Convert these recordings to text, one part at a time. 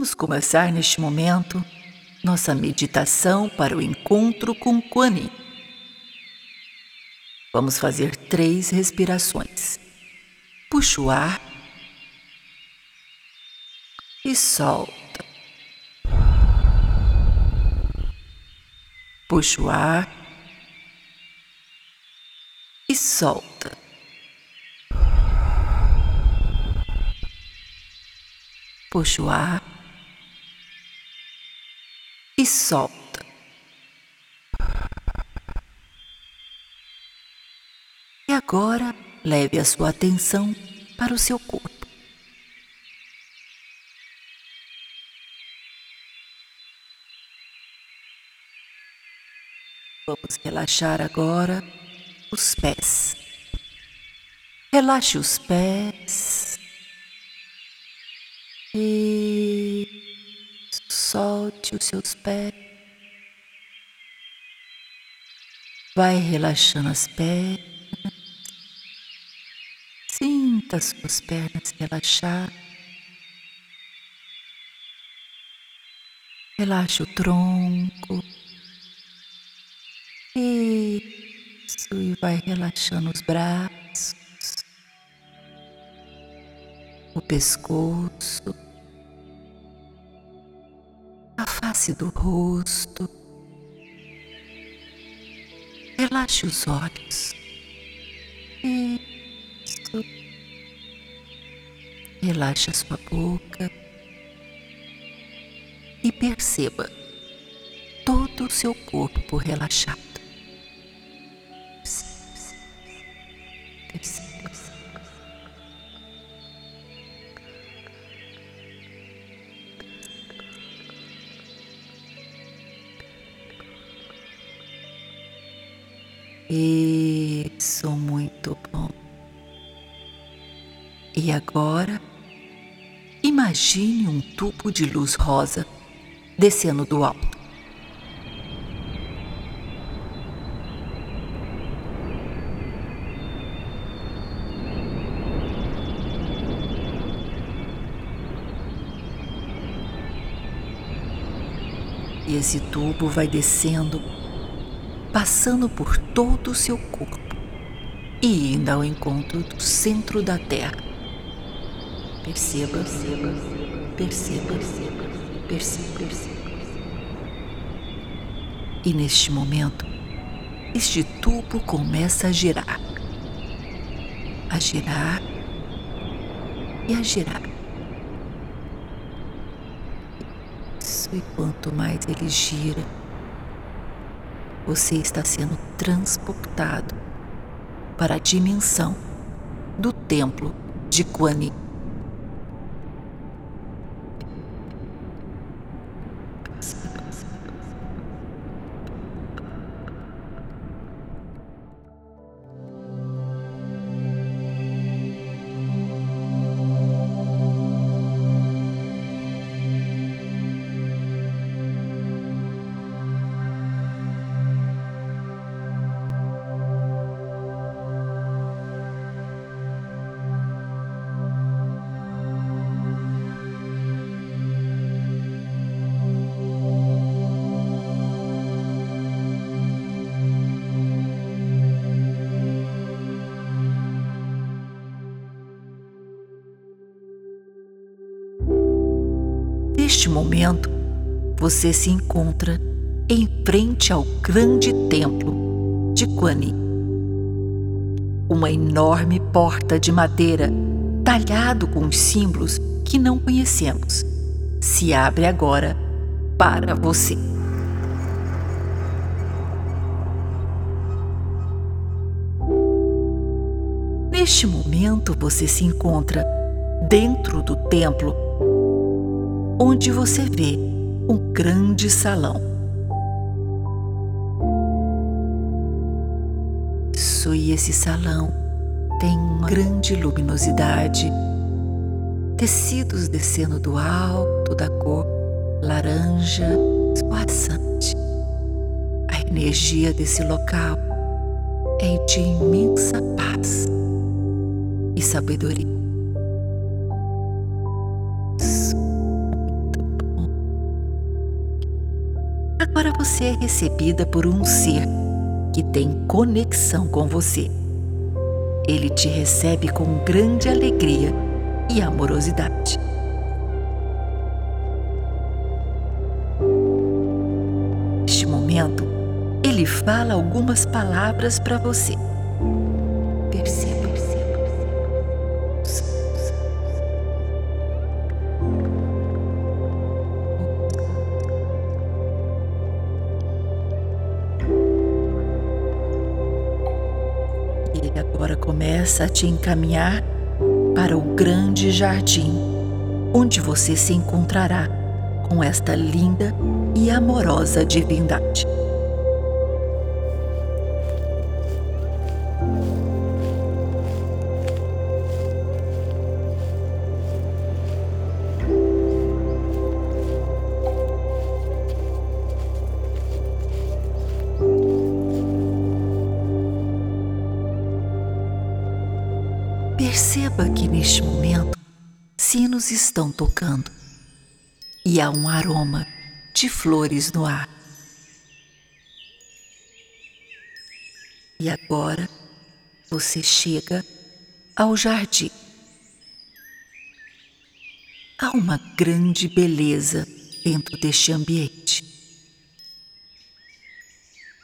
Vamos começar neste momento nossa meditação para o encontro com Kuan. Vamos fazer três respirações. Puxa o ar e solta. Puxa o ar e solta. Puxa o ar e solta. E agora leve a sua atenção para o seu corpo. Vamos relaxar agora os pés. Relaxe os pés e solte os seus pés. Vai relaxando as pernas. Sinta as suas pernas relaxar. Relaxe o tronco. Isso, e vai relaxando os braços, o pescoço, face do rosto. Relaxe os olhos. Isso. Relaxe a sua boca e perceba todo o seu corpo relaxado. Isso, bom. E agora, imagine um tubo de luz rosa descendo do alto. E esse tubo vai descendo, passando por todo o seu corpo e indo ao encontro do centro da Terra. Perceba, perceba, perceba, perceba, perceba. E neste momento, este tubo começa a girar, a girar e a girar. E quanto mais ele gira, você está sendo transportado para a dimensão do templo de Kuan Yin. Neste momento, você se encontra em frente ao grande templo de Kuan Yin. Uma enorme porta de madeira, talhado com símbolos que não conhecemos, se abre agora para você. Neste momento, você se encontra dentro do templo onde você vê um grande salão. Isso e esse salão tem uma grande luminosidade, tecidos descendo do alto da cor laranja esvoaçante. A energia desse local é de imensa paz e sabedoria. Você é recebida por um ser que tem conexão com você. Ele te recebe com grande alegria e amorosidade. Neste momento, ele fala algumas palavras para você. Começa a te encaminhar para o grande jardim, onde você se encontrará com esta linda e amorosa divindade. Perceba que neste momento sinos estão tocando e há um aroma de flores no ar. E agora você chega ao jardim. Há uma grande beleza dentro deste ambiente.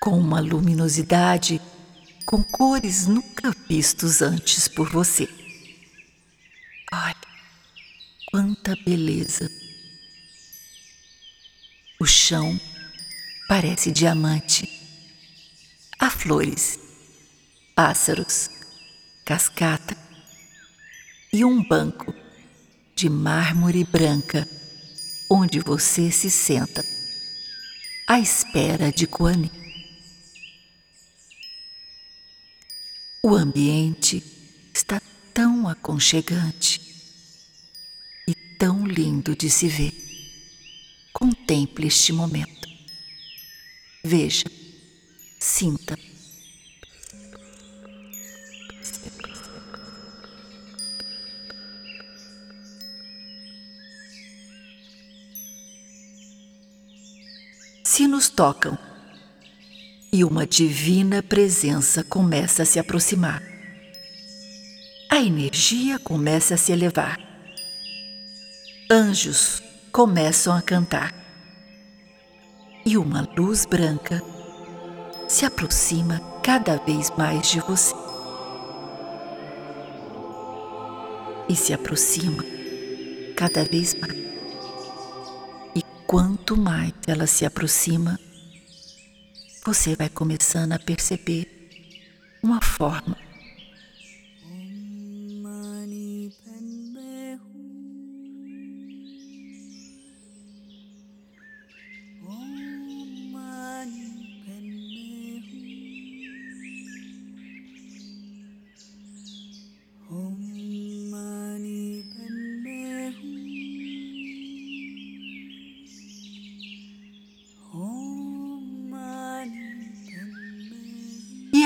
Com uma luminosidade com cores nunca vistos antes por você. Quanta beleza! O chão parece diamante. Há flores, pássaros, cascata e um banco de mármore branca onde você se senta à espera de Kuani. O ambiente está tão aconchegante tão lindo de se ver. Contemple este momento. Veja, sinta. Se nos tocam e uma divina presença começa a se aproximar. A energia começa a se elevar. Anjos começam a cantar. E uma luz branca se aproxima cada vez mais de você. E se aproxima cada vez mais. E quanto mais ela se aproxima, você vai começando a perceber uma forma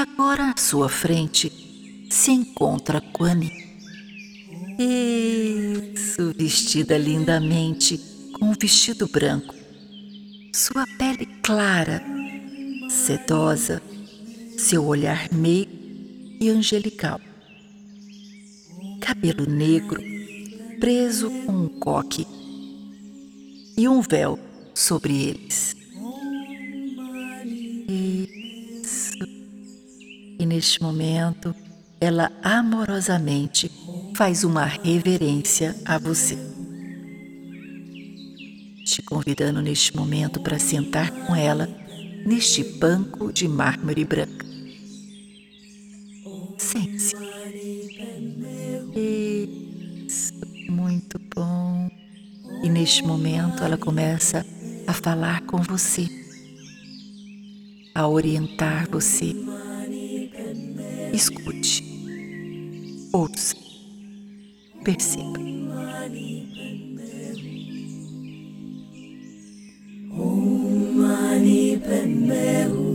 agora à sua frente se encontra Quani. Isso, vestida lindamente com um vestido branco. Sua pele clara, sedosa, seu olhar meio e angelical. Cabelo negro, preso com um coque e um véu sobre eles. Neste momento, ela amorosamente faz uma reverência a você. Te convidando neste momento para sentar com ela neste banco de mármore branco. Sente-se. Isso, muito bom. E neste momento ela começa a falar com você, a orientar você Escute, ouça, perceba. Om Mani Padme Om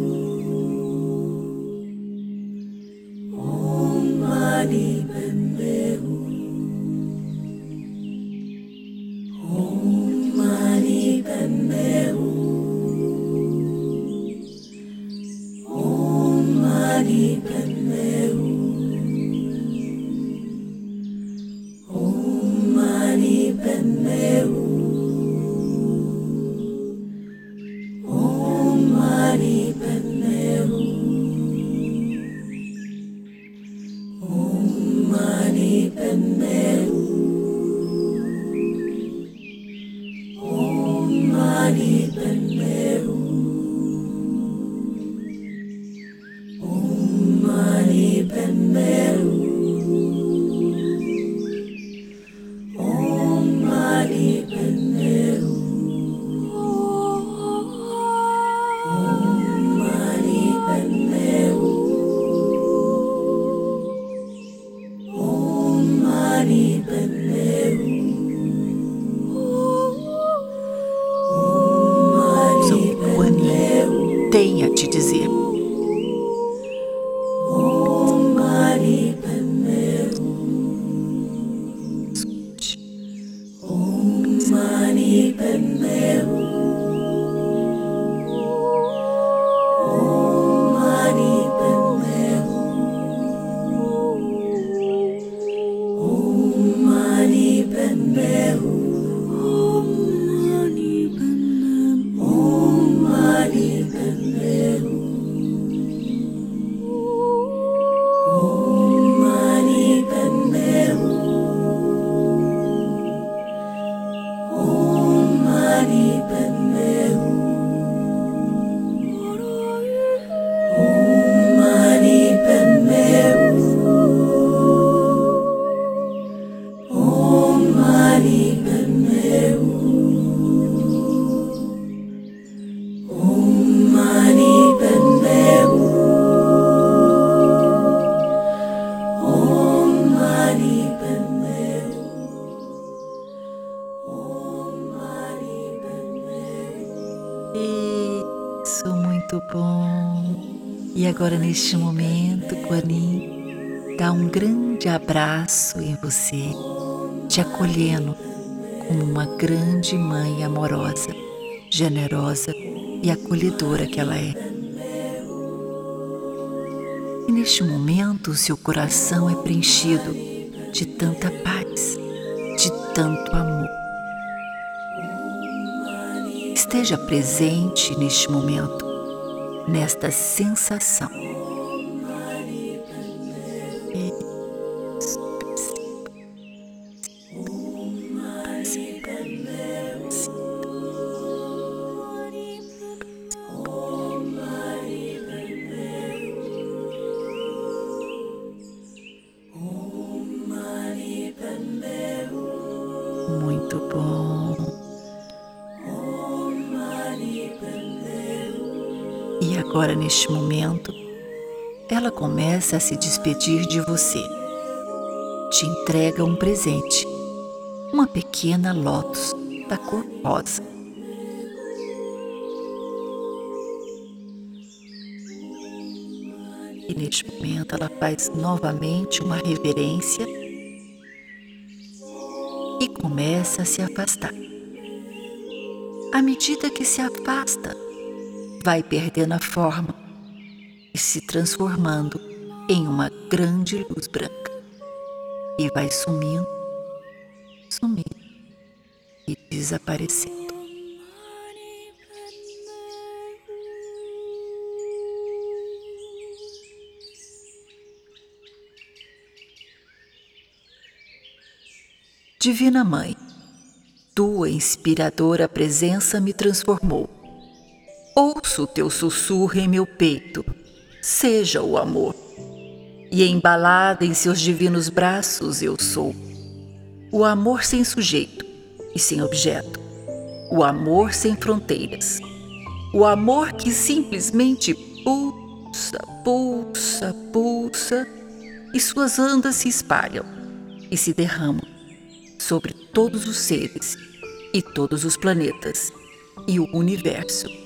neste momento, Guanin dá um grande abraço em você, te acolhendo como uma grande mãe amorosa, generosa e acolhedora que ela é. E neste momento, o seu coração é preenchido de tanta paz, de tanto amor. Esteja presente neste momento nesta sensação. Agora, neste momento, ela começa a se despedir de você. Te entrega um presente, uma pequena lótus da cor rosa. E neste momento ela faz novamente uma reverência e começa a se afastar. À medida que se afasta, vai perdendo a forma e se transformando em uma grande luz branca. E vai sumindo, sumindo e desaparecendo. Divina Mãe, tua inspiradora presença me transformou Ouço teu sussurro em meu peito, seja o amor. E embalada em seus divinos braços eu sou. O amor sem sujeito e sem objeto. O amor sem fronteiras. O amor que simplesmente pulsa, pulsa, pulsa e suas andas se espalham e se derramam sobre todos os seres e todos os planetas e o universo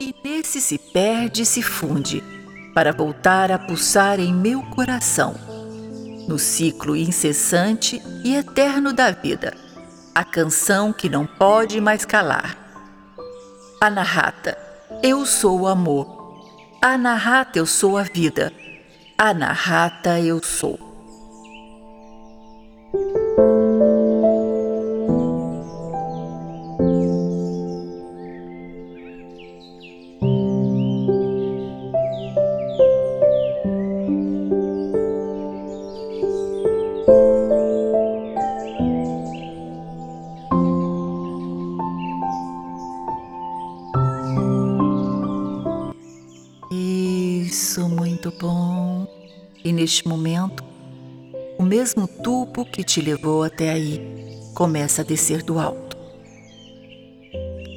e nesse se perde e se funde, para voltar a pulsar em meu coração, no ciclo incessante e eterno da vida, a canção que não pode mais calar. Anahata, eu sou o amor. Anahata, eu sou a vida. Anahata, eu sou. Bom. E neste momento, o mesmo tubo que te levou até aí começa a descer do alto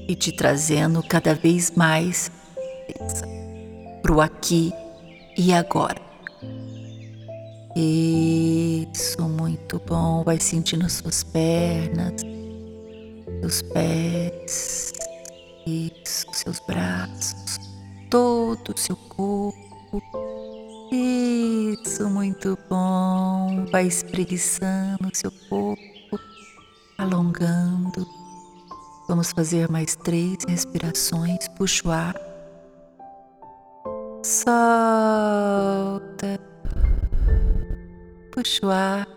e te trazendo cada vez mais para o aqui e agora. Isso, muito bom. Vai sentindo suas pernas, seus pés, isso, seus braços, todo o seu corpo. Isso, muito bom. Vai espreguiçando seu corpo, alongando. Vamos fazer mais três respirações. Puxa o ar. Solta. Puxa o ar.